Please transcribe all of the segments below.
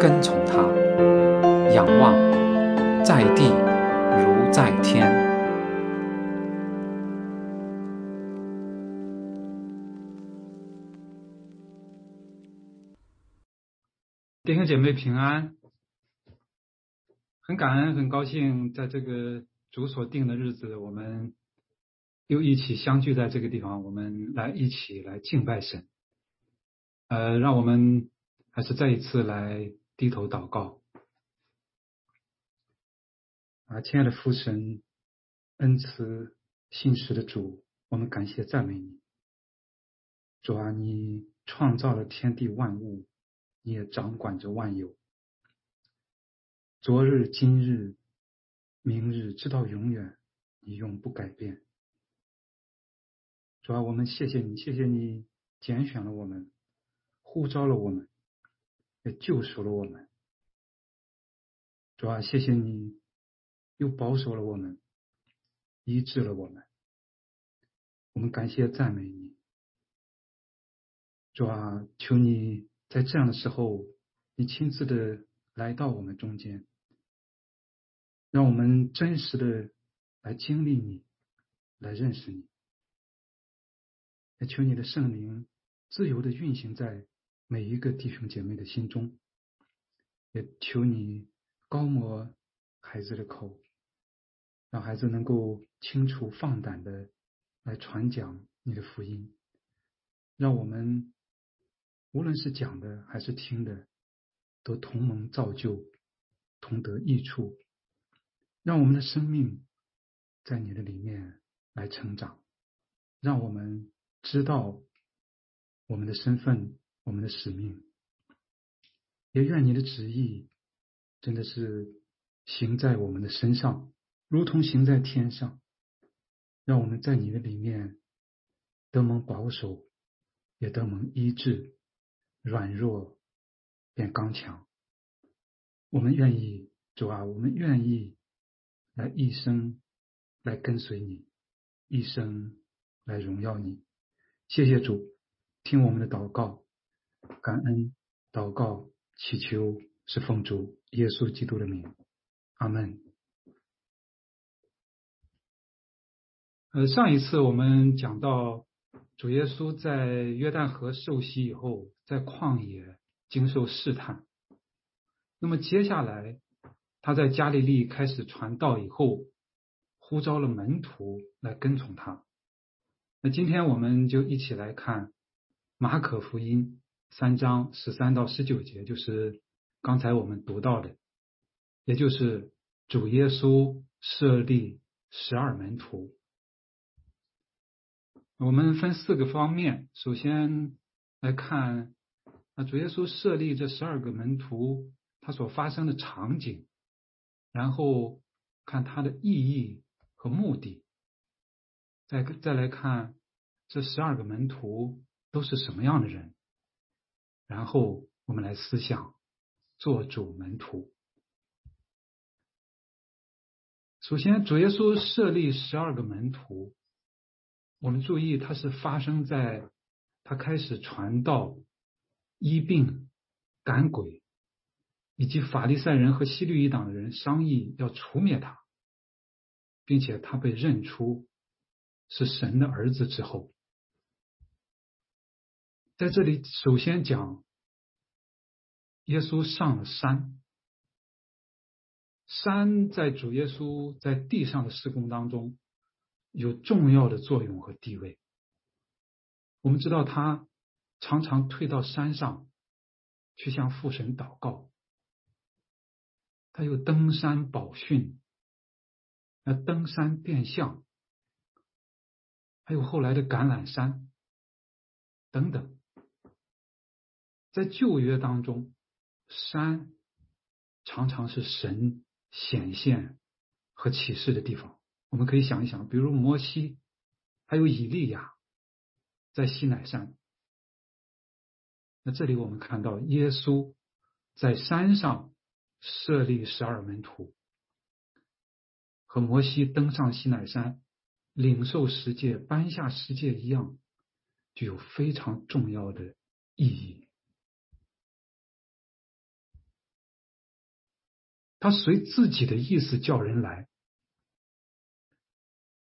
跟从他，仰望在地如在天。弟兄姐妹平安，很感恩，很高兴，在这个主所定的日子，我们又一起相聚在这个地方，我们来一起来敬拜神。呃，让我们还是再一次来低头祷告。啊，亲爱的父神，恩慈信实的主，我们感谢赞美你。主啊，你创造了天地万物。你也掌管着万有，昨日、今日、明日，直到永远，你永不改变。主啊，我们谢谢你，谢谢你拣选了我们，呼召了我们，也救赎了我们。主啊，谢谢你又保守了我们，医治了我们。我们感谢赞美你。主啊，求你。在这样的时候，你亲自的来到我们中间，让我们真实的来经历你，来认识你。也求你的圣灵自由的运行在每一个弟兄姐妹的心中，也求你高摩孩子的口，让孩子能够清楚放胆的来传讲你的福音，让我们。无论是讲的还是听的，都同盟造就，同得益处，让我们的生命在你的里面来成长，让我们知道我们的身份，我们的使命。也愿你的旨意真的是行在我们的身上，如同行在天上，让我们在你的里面得蒙保守，也得蒙医治。软弱变刚强，我们愿意主啊，我们愿意来一生来跟随你，一生来荣耀你。谢谢主，听我们的祷告，感恩祷告，祈求是奉主耶稣基督的名，阿门。呃，上一次我们讲到。主耶稣在约旦河受洗以后，在旷野经受试探。那么接下来，他在加利利开始传道以后，呼召了门徒来跟从他。那今天我们就一起来看马可福音三章十三到十九节，就是刚才我们读到的，也就是主耶稣设立十二门徒。我们分四个方面，首先来看啊，主耶稣设立这十二个门徒，他所发生的场景，然后看他的意义和目的，再再来看这十二个门徒都是什么样的人，然后我们来思想做主门徒。首先，主耶稣设立十二个门徒。我们注意，它是发生在他开始传道、医病、赶鬼，以及法利赛人和西律一党的人商议要除灭他，并且他被认出是神的儿子之后，在这里首先讲耶稣上了山，山在主耶稣在地上的施工当中。有重要的作用和地位。我们知道他常常退到山上去向父神祷告，他又登山宝训，那登山变相，还有后来的橄榄山等等。在旧约当中，山常常是神显现和启示的地方。我们可以想一想，比如摩西，还有以利亚，在西乃山。那这里我们看到耶稣在山上设立十二门徒，和摩西登上西乃山领受十诫、颁下十诫一样，具有非常重要的意义。他随自己的意思叫人来，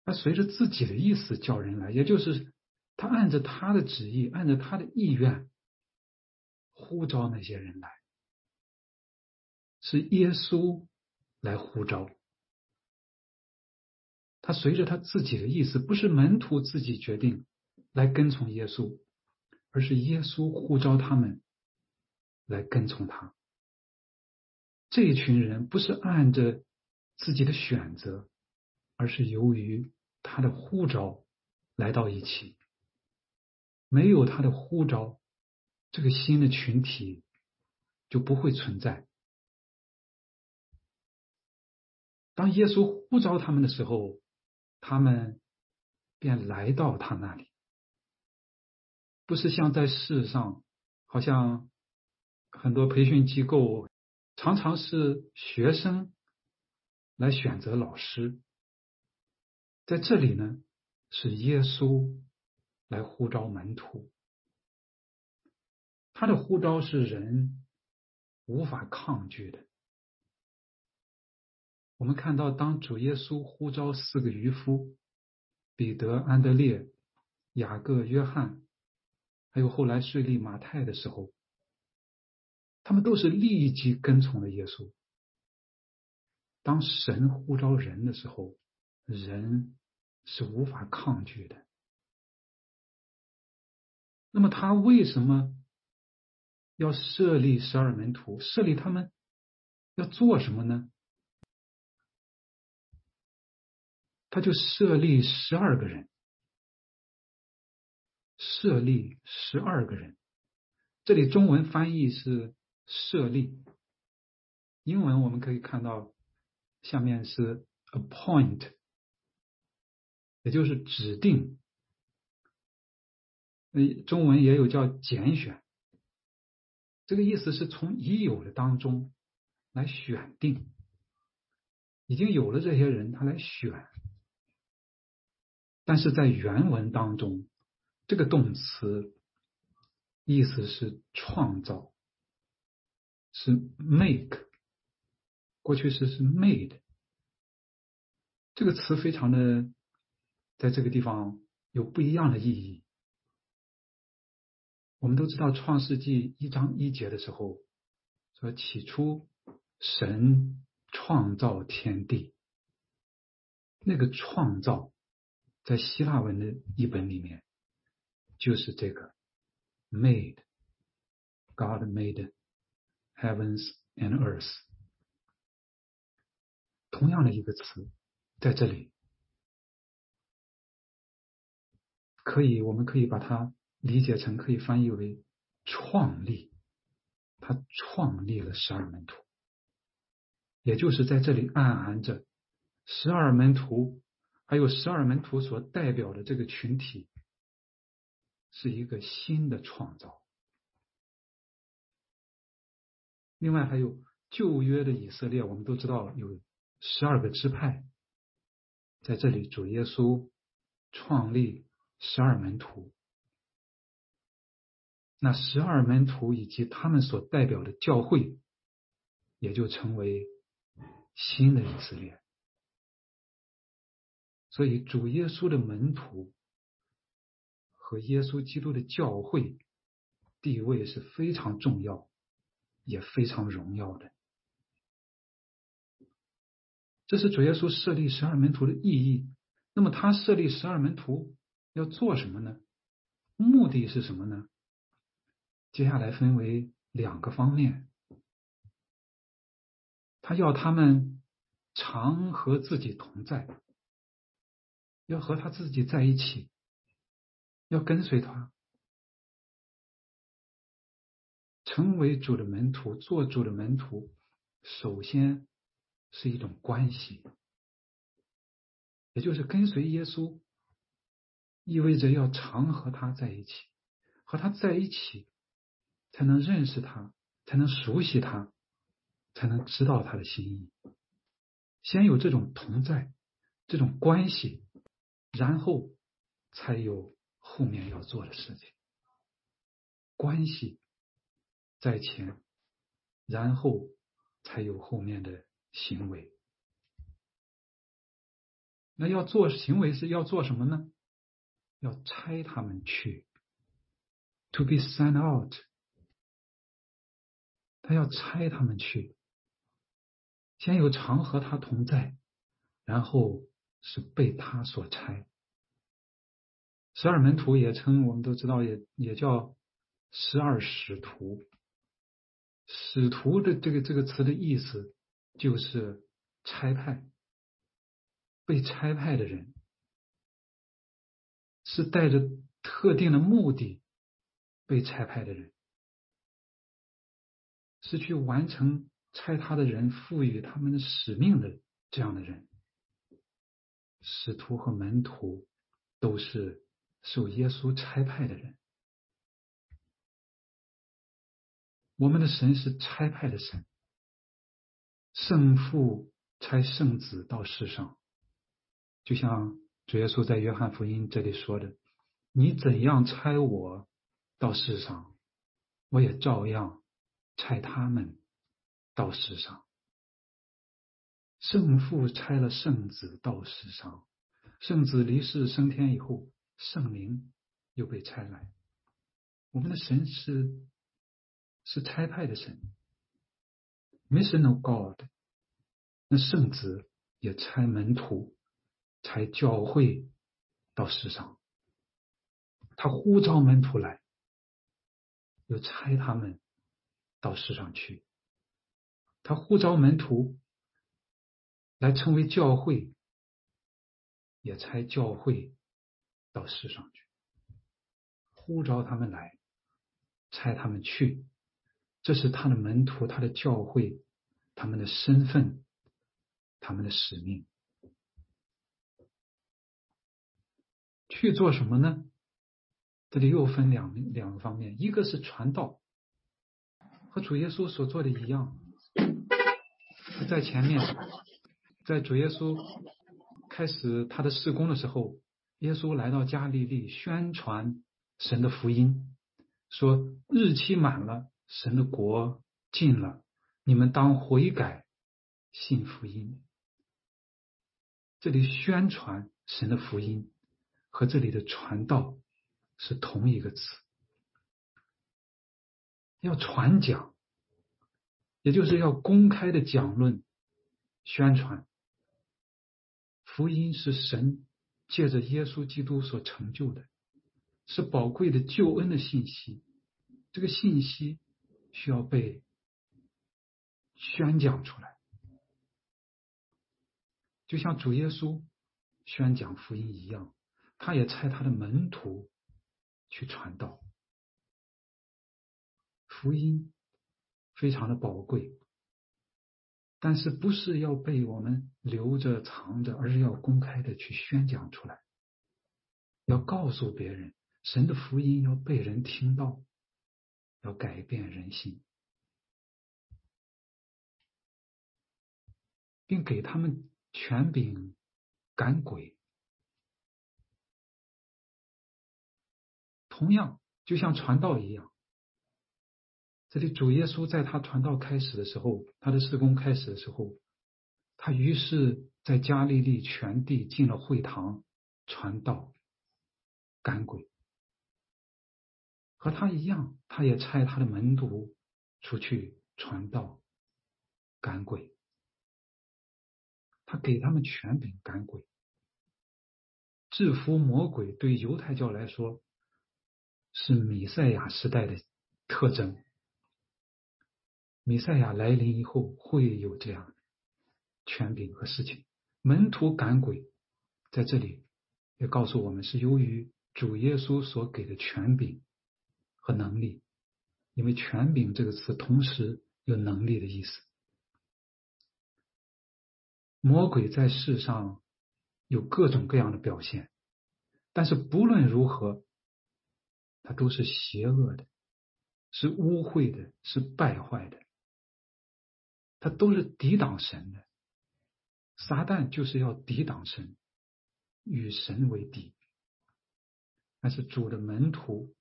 他随着自己的意思叫人来，也就是他按着他的旨意，按着他的意愿。呼召那些人来，是耶稣来呼召。他随着他自己的意思，不是门徒自己决定来跟从耶稣，而是耶稣呼召他们来跟从他。这一群人不是按着自己的选择，而是由于他的呼召来到一起。没有他的呼召。这个新的群体就不会存在。当耶稣呼召他们的时候，他们便来到他那里，不是像在世上，好像很多培训机构常常是学生来选择老师，在这里呢，是耶稣来呼召门徒。他的呼召是人无法抗拒的。我们看到，当主耶稣呼召四个渔夫彼得、安德烈、雅各、约翰，还有后来税吏马太的时候，他们都是立即跟从了耶稣。当神呼召人的时候，人是无法抗拒的。那么，他为什么？要设立十二门徒，设立他们要做什么呢？他就设立十二个人，设立十二个人。这里中文翻译是设立，英文我们可以看到下面是 appoint，也就是指定。嗯，中文也有叫拣选。这个意思是从已有的当中来选定，已经有了这些人，他来选。但是在原文当中，这个动词意思是创造，是 make，过去式是 made。这个词非常的在这个地方有不一样的意义。我们都知道，《创世纪》一章一节的时候说：“起初，神创造天地。”那个创造，在希腊文的译本里面，就是这个 “made”。God made heavens and earth。同样的一个词，在这里，可以，我们可以把它。理解成可以翻译为创立，他创立了十二门徒，也就是在这里暗含着十二门徒，还有十二门徒所代表的这个群体，是一个新的创造。另外还有旧约的以色列，我们都知道有十二个支派，在这里主耶稣创立十二门徒。那十二门徒以及他们所代表的教会，也就成为新的以色列。所以，主耶稣的门徒和耶稣基督的教会地位是非常重要，也非常荣耀的。这是主耶稣设立十二门徒的意义。那么，他设立十二门徒要做什么呢？目的是什么呢？接下来分为两个方面，他要他们常和自己同在，要和他自己在一起，要跟随他，成为主的门徒，做主的门徒，首先是一种关系，也就是跟随耶稣，意味着要常和他在一起，和他在一起，才能认识他，才能熟悉他，才能知道他的心意。先有这种同在，这种关系，然后才有后面要做的事情。关系在前，然后才有后面的行为。那要做行为是要做什么呢？要拆他们去，to be sent out。他要拆他们去，先有常和他同在，然后是被他所拆。十二门徒也称，我们都知道，也也叫。十二使徒，使徒的这个这个词的意思就是差派，被差派的人是带着特定的目的被差派的人，是去完成差他的人赋予他们的使命的这样的人。使徒和门徒都是受耶稣差派的人。我们的神是差派的神，圣父差圣子到世上，就像主耶稣在约翰福音这里说的：“你怎样差我到世上，我也照样差他们到世上。”圣父差了圣子到世上，圣子离世升天以后，圣灵又被差来。我们的神是。是差派的神，missional God。那圣子也差门徒，差教会到世上。他呼召门徒来，又差他们到世上去。他呼召门徒来成为教会，也差教会到世上去。呼召他们来，差他们去。这是他的门徒，他的教会，他们的身份，他们的使命。去做什么呢？这里又分两两个方面，一个是传道，和主耶稣所做的一样，在前面，在主耶稣开始他的事工的时候，耶稣来到加利利宣传神的福音，说日期满了。神的国近了，你们当悔改，信福音。这里宣传神的福音和这里的传道是同一个词，要传讲，也就是要公开的讲论、宣传福音是神借着耶稣基督所成就的，是宝贵的救恩的信息。这个信息。需要被宣讲出来，就像主耶稣宣讲福音一样，他也差他的门徒去传道。福音非常的宝贵，但是不是要被我们留着藏着，而是要公开的去宣讲出来，要告诉别人，神的福音要被人听到。要改变人心，并给他们权柄赶鬼。同样，就像传道一样，这里主耶稣在他传道开始的时候，他的施工开始的时候，他于是在加利利全地进了会堂传道赶鬼。和他一样，他也差他的门徒出去传道、赶鬼。他给他们权柄赶鬼，制服魔鬼。对犹太教来说，是弥赛亚时代的特征。弥赛亚来临以后，会有这样的权柄和事情。门徒赶鬼，在这里也告诉我们，是由于主耶稣所给的权柄。和能力，因为权柄这个词同时有能力的意思。魔鬼在世上有各种各样的表现，但是不论如何，他都是邪恶的，是污秽的，是败坏的，他都是抵挡神的。撒旦就是要抵挡神，与神为敌。但是主的门徒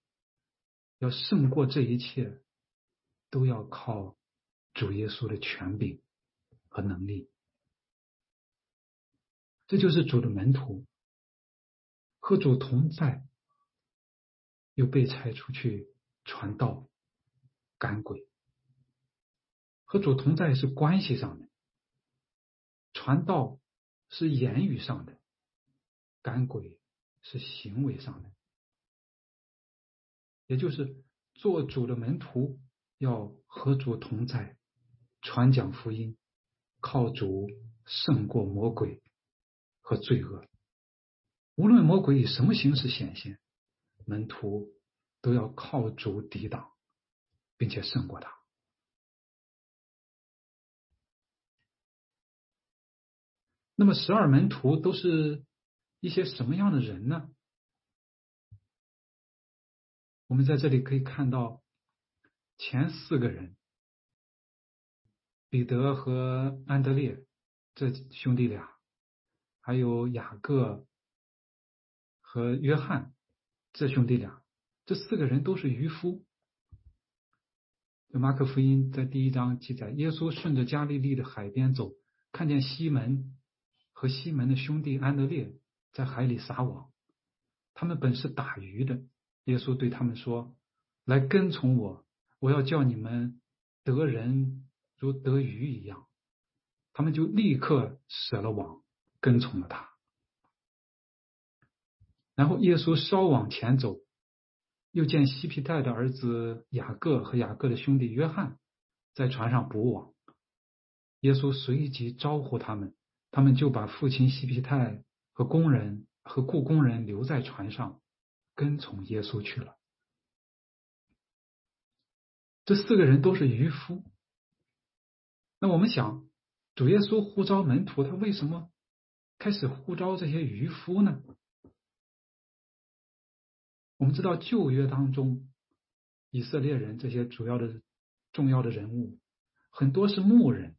要胜过这一切，都要靠主耶稣的权柄和能力。这就是主的门徒和主同在，又被拆出去传道、赶鬼。和主同在是关系上的。传道是言语上的，赶鬼是行为上的，也就是做主的门徒要和主同在，传讲福音，靠主胜过魔鬼和罪恶。无论魔鬼以什么形式显现，门徒都要靠主抵挡，并且胜过他。那么十二门徒都是一些什么样的人呢？我们在这里可以看到前四个人：彼得和安德烈这兄弟俩，还有雅各和约翰这兄弟俩。这四个人都是渔夫。马可福音在第一章记载，耶稣顺着加利利的海边走，看见西门。和西门的兄弟安德烈在海里撒网，他们本是打鱼的。耶稣对他们说：“来跟从我，我要叫你们得人如得鱼一样。”他们就立刻舍了网，跟从了他。然后耶稣稍往前走，又见西皮泰的儿子雅各和雅各的兄弟约翰在船上补网。耶稣随即招呼他们。他们就把父亲西皮泰和工人和雇工人留在船上，跟从耶稣去了。这四个人都是渔夫。那我们想，主耶稣呼召门徒，他为什么开始呼召这些渔夫呢？我们知道旧约当中，以色列人这些主要的重要的人物，很多是牧人。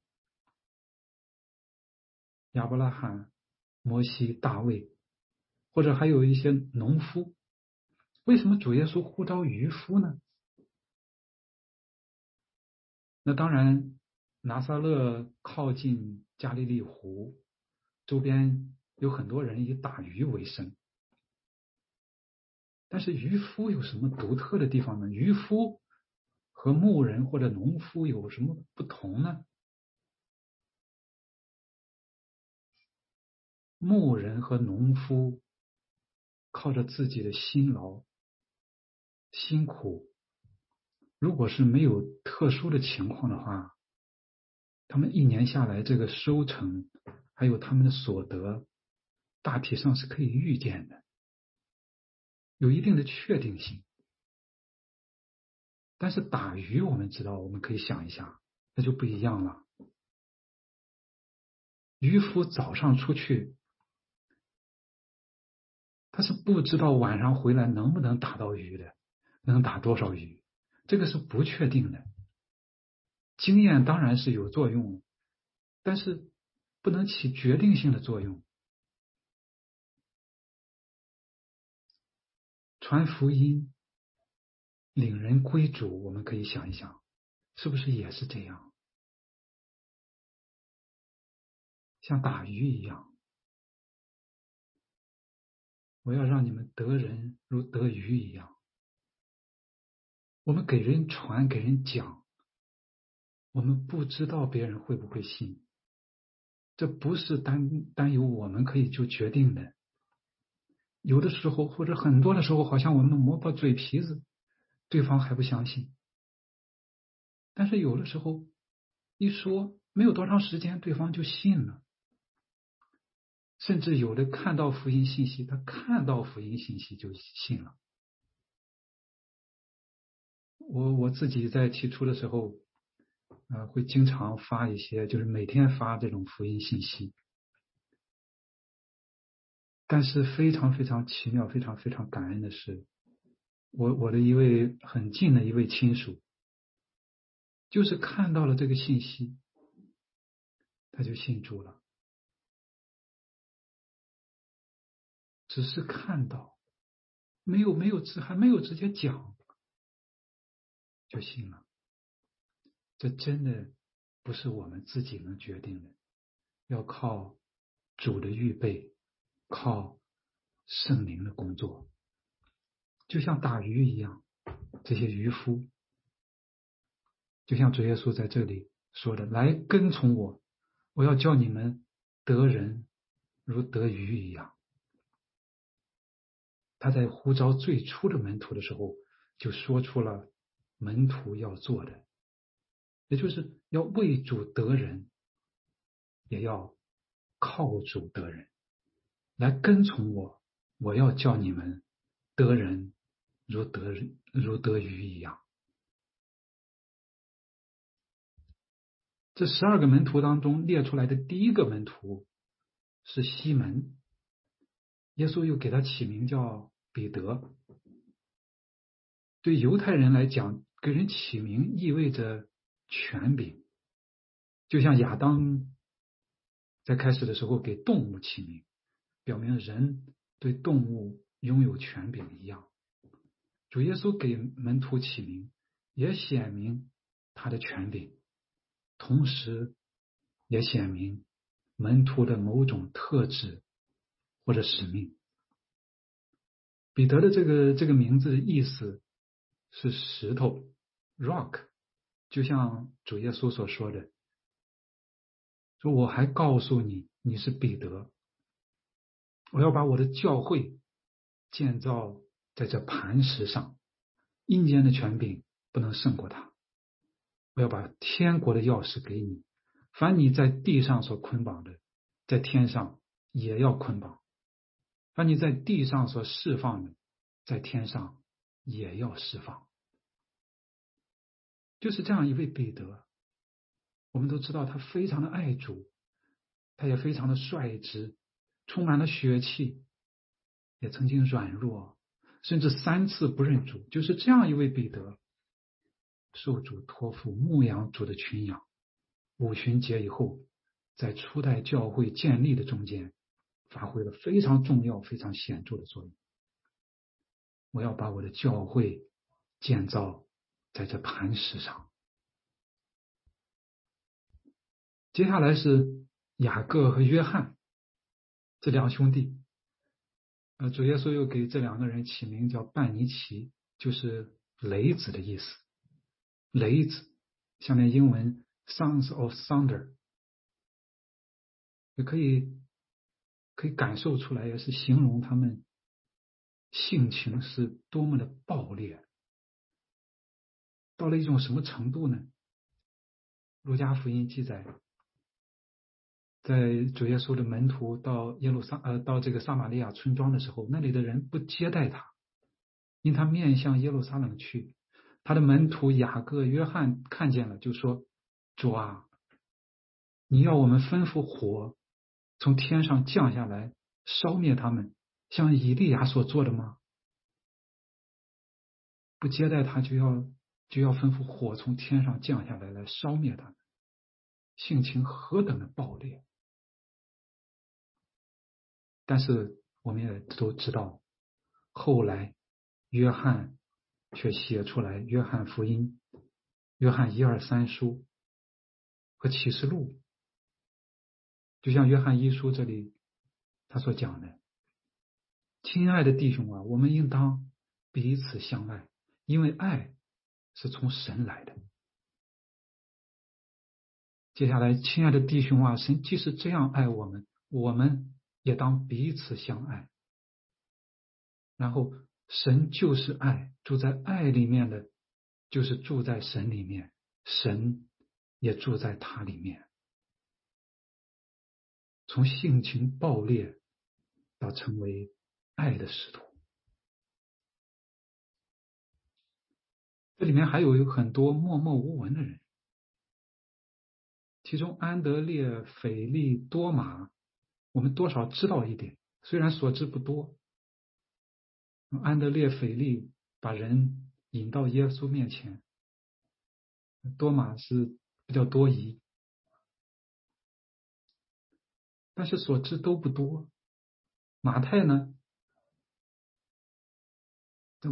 亚伯拉罕、摩西、大卫，或者还有一些农夫，为什么主耶稣呼召渔夫呢？那当然，拿撒勒靠近加利利湖，周边有很多人以打鱼为生。但是渔夫有什么独特的地方呢？渔夫和牧人或者农夫有什么不同呢？牧人和农夫靠着自己的辛劳、辛苦，如果是没有特殊的情况的话，他们一年下来这个收成还有他们的所得，大体上是可以预见的，有一定的确定性。但是打鱼，我们知道，我们可以想一下，那就不一样了。渔夫早上出去。他是不知道晚上回来能不能打到鱼的，能打多少鱼，这个是不确定的。经验当然是有作用，但是不能起决定性的作用。传福音、领人归主，我们可以想一想，是不是也是这样？像打鱼一样。我要让你们得人如得鱼一样。我们给人传，给人讲，我们不知道别人会不会信，这不是单单由我们可以就决定的。有的时候，或者很多的时候，好像我们磨破嘴皮子，对方还不相信。但是有的时候，一说没有多长时间，对方就信了。甚至有的看到福音信息，他看到福音信息就信了。我我自己在起初的时候，呃，会经常发一些，就是每天发这种福音信息，但是非常非常奇妙、非常非常感恩的是，我我的一位很近的一位亲属，就是看到了这个信息，他就信主了。只是看到，没有没有直还没有直接讲，就信了。这真的不是我们自己能决定的，要靠主的预备，靠圣灵的工作。就像打鱼一样，这些渔夫，就像主耶稣在这里说的：“来跟从我，我要叫你们得人如得鱼一样。”他在呼召最初的门徒的时候，就说出了门徒要做的。也就是要为主得人，也要靠主得人，来跟从我。我要叫你们得人如得如得鱼一样。这十二个门徒当中列出来的第一个门徒是西门，耶稣又给他起名叫彼得。对犹太人来讲，给人起名意味着。权柄，就像亚当在开始的时候给动物起名，表明人对动物拥有权柄一样。主耶稣给门徒起名，也显明他的权柄，同时也显明门徒的某种特质或者使命。彼得的这个这个名字的意思是石头，rock。就像主耶稣所说的：“说我还告诉你，你是彼得，我要把我的教会建造在这磐石上，阴间的权柄不能胜过他。我要把天国的钥匙给你，凡你在地上所捆绑的，在天上也要捆绑；凡你在地上所释放的，在天上也要释放。”就是这样一位彼得，我们都知道他非常的爱主，他也非常的率直，充满了血气，也曾经软弱，甚至三次不认主。就是这样一位彼得，受主托付牧养主的群羊，五旬节以后，在初代教会建立的中间，发挥了非常重要、非常显著的作用。我要把我的教会建造。在这磐石上，接下来是雅各和约翰这两兄弟。呃，主耶稣又给这两个人起名叫半尼奇，就是雷子的意思。雷子，下面英文 “sounds of thunder”，也可以可以感受出来，也是形容他们性情是多么的暴烈。到了一种什么程度呢？路加福音记载，在主耶稣的门徒到耶路撒呃到这个撒玛利亚村庄的时候，那里的人不接待他，因他面向耶路撒冷去。他的门徒雅各、约翰看见了，就说：“主啊，你要我们吩咐火从天上降下来，烧灭他们，像以利亚所做的吗？”不接待他就要。就要吩咐火从天上降下来，来烧灭他们，性情何等的暴烈！但是我们也都知道，后来约翰却写出来《约翰福音》、《约翰一二三书》和《启示录》，就像《约翰一书》这里他所讲的：“亲爱的弟兄啊，我们应当彼此相爱，因为爱。”是从神来的。接下来，亲爱的弟兄啊，神即使这样爱我们，我们也当彼此相爱。然后，神就是爱，住在爱里面的，就是住在神里面，神也住在他里面。从性情暴烈到成为爱的使徒。这里面还有很多默默无闻的人，其中安德烈、斐利多马，我们多少知道一点，虽然所知不多，安德烈、斐利把人引到耶稣面前，多马是比较多疑，但是所知都不多。马太呢？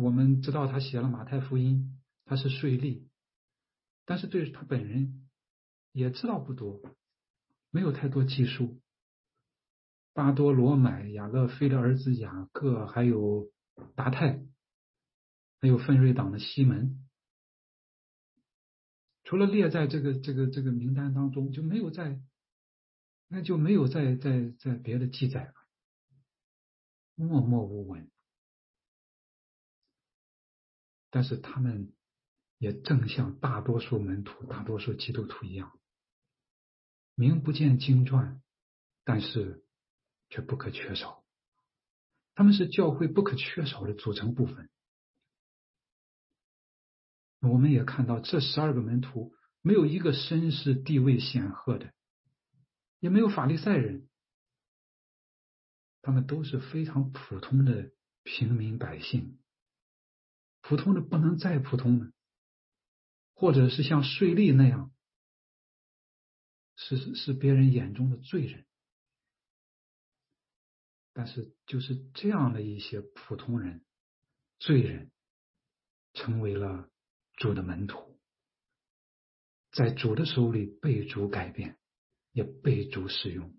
我们知道他写了《马太福音》，他是税吏，但是对他本人也知道不多，没有太多记述。巴多罗买、雅勒菲的儿子雅各，还有达泰，还有奋锐党的西门，除了列在这个这个这个名单当中，就没有在，那就没有在在在别的记载了，默默无闻。但是他们也正像大多数门徒、大多数基督徒一样，名不见经传，但是却不可缺少。他们是教会不可缺少的组成部分。我们也看到，这十二个门徒没有一个身世地位显赫的，也没有法利赛人，他们都是非常普通的平民百姓。普通的不能再普通了，或者是像税吏那样，是是别人眼中的罪人。但是就是这样的一些普通人、罪人，成为了主的门徒，在主的手里被主改变，也被主使用。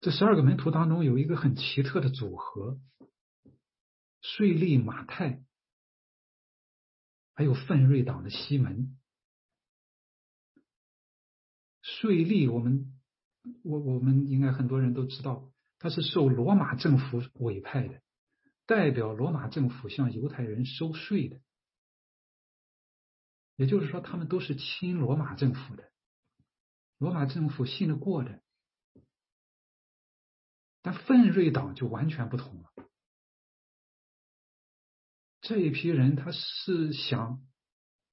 这十二个门徒当中有一个很奇特的组合：税利马太，还有奋锐党的西门。税利，我们我我们应该很多人都知道，他是受罗马政府委派的，代表罗马政府向犹太人收税的。也就是说，他们都是亲罗马政府的，罗马政府信得过的。但奋锐党就完全不同了。这一批人他是想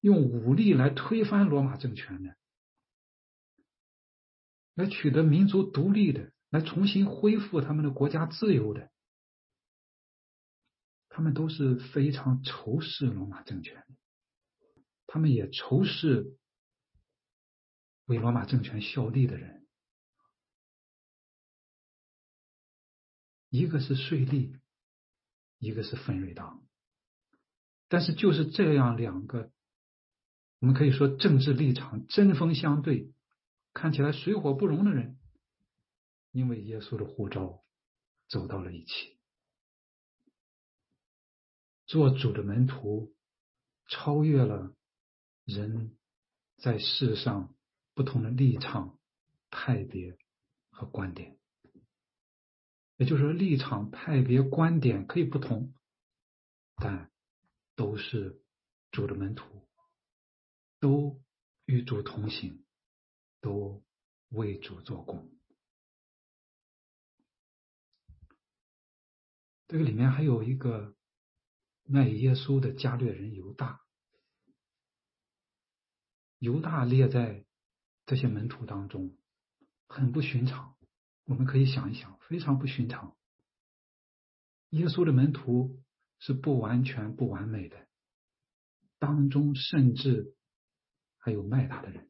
用武力来推翻罗马政权的，来取得民族独立的，来重新恢复他们的国家自由的。他们都是非常仇视罗马政权的，他们也仇视为罗马政权效力的人。一个是税吏，一个是分瑞党，但是就是这样两个，我们可以说政治立场针锋相对，看起来水火不容的人，因为耶稣的呼召，走到了一起。做主的门徒，超越了人在世上不同的立场、派别和观点。也就是说，立场、派别、观点可以不同，但都是主的门徒，都与主同行，都为主做工。这个里面还有一个卖耶稣的加略人犹大，犹大列在这些门徒当中，很不寻常。我们可以想一想，非常不寻常。耶稣的门徒是不完全、不完美的，当中甚至还有卖他的人。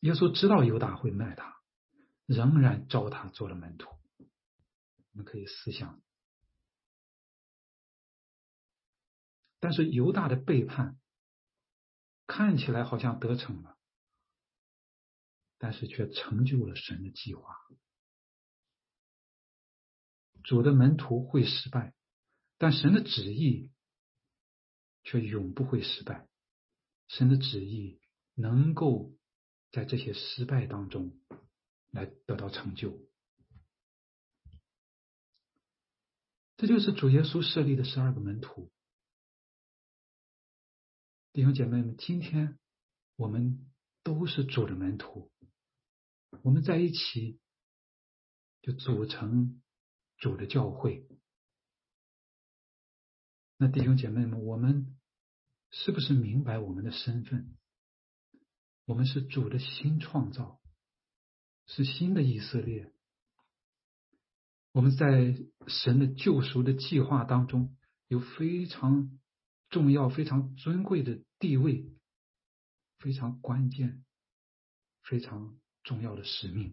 耶稣知道犹大会卖他，仍然招他做了门徒。我们可以思想，但是犹大的背叛看起来好像得逞了。但是却成就了神的计划。主的门徒会失败，但神的旨意却永不会失败。神的旨意能够在这些失败当中来得到成就。这就是主耶稣设立的十二个门徒。弟兄姐妹们，今天我们都是主的门徒。我们在一起，就组成主的教会。那弟兄姐妹们，我们是不是明白我们的身份？我们是主的新创造，是新的以色列。我们在神的救赎的计划当中有非常重要、非常尊贵的地位，非常关键、非常重要的使命。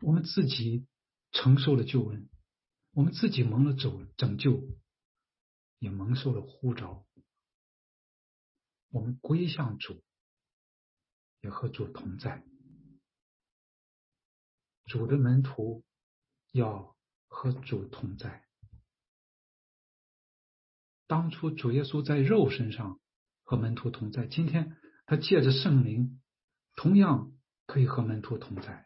我们自己承受了救恩，我们自己蒙了拯拯救，也蒙受了呼召。我们归向主，也和主同在。主的门徒要和主同在。当初主耶稣在肉身上和门徒同在，今天他借着圣灵，同样可以和门徒同在。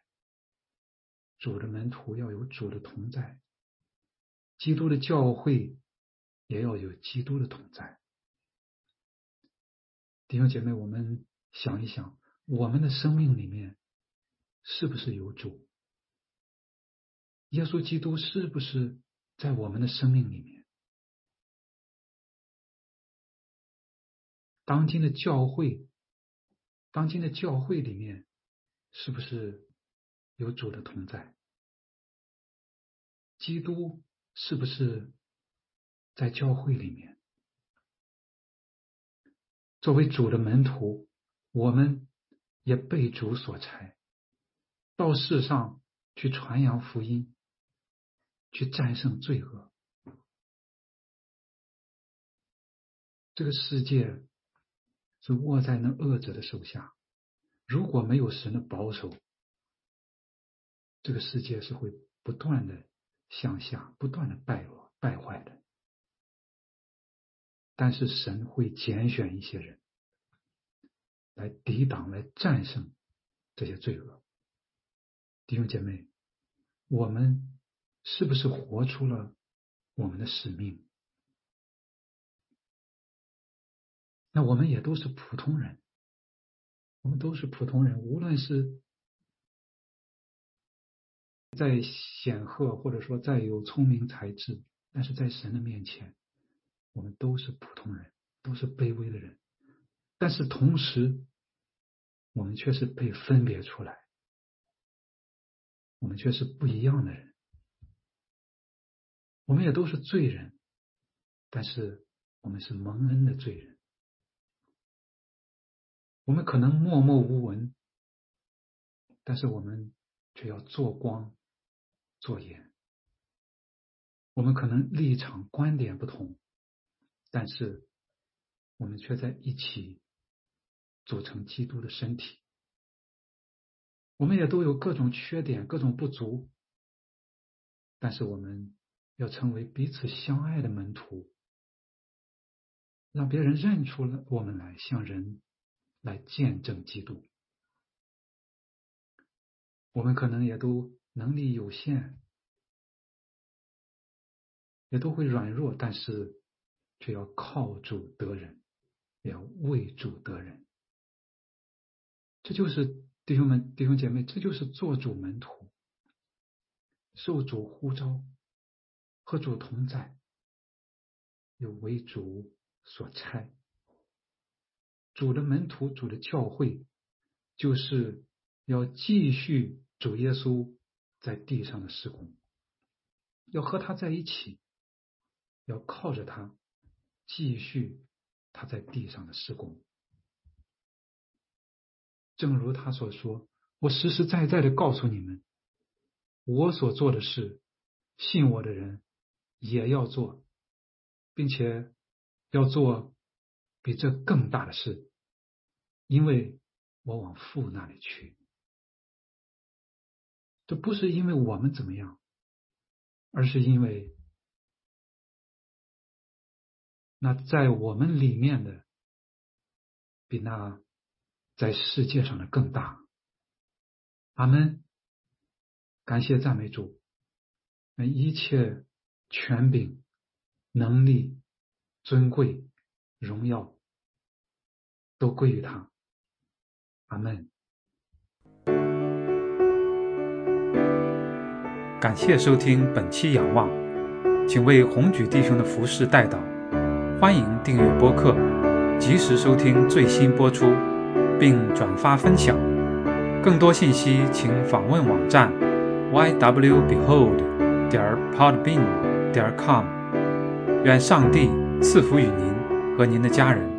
主的门徒要有主的同在，基督的教会也要有基督的同在。弟兄姐妹，我们想一想，我们的生命里面是不是有主？耶稣基督是不是在我们的生命里面？当今的教会，当今的教会里面，是不是有主的同在？基督是不是在教会里面？作为主的门徒，我们也被主所差，到世上去传扬福音，去战胜罪恶。这个世界是握在那恶者的手下，如果没有神的保守，这个世界是会不断的向下、不断的败落、败坏的。但是神会拣选一些人来抵挡、来战胜这些罪恶。弟兄姐妹，我们是不是活出了我们的使命？那我们也都是普通人，我们都是普通人，无论是再显赫，或者说再有聪明才智，但是在神的面前。我们都是普通人，都是卑微的人，但是同时，我们却是被分别出来，我们却是不一样的人。我们也都是罪人，但是我们是蒙恩的罪人。我们可能默默无闻，但是我们却要做光做盐。我们可能立场观点不同。但是，我们却在一起组成基督的身体。我们也都有各种缺点、各种不足，但是我们要成为彼此相爱的门徒，让别人认出了我们来，向人来见证基督。我们可能也都能力有限，也都会软弱，但是。却要靠主得人，要为主得人。这就是弟兄们、弟兄姐妹，这就是做主门徒，受主呼召，和主同在，又为主所差。主的门徒、主的教会，就是要继续主耶稣在地上的施工，要和他在一起，要靠着他。继续他在地上的施工，正如他所说：“我实实在在的告诉你们，我所做的事，信我的人也要做，并且要做比这更大的事，因为我往父那里去。这不是因为我们怎么样，而是因为。”那在我们里面的，比那在世界上的更大。阿门。感谢赞美主，那一切权柄、能力、尊贵、荣耀，都归于他。阿门。感谢收听本期《仰望》，请为红举弟兄的服饰代祷。欢迎订阅播客，及时收听最新播出，并转发分享。更多信息请访问网站 ywbehold 点 podbean 点 com。愿上帝赐福与您和您的家人。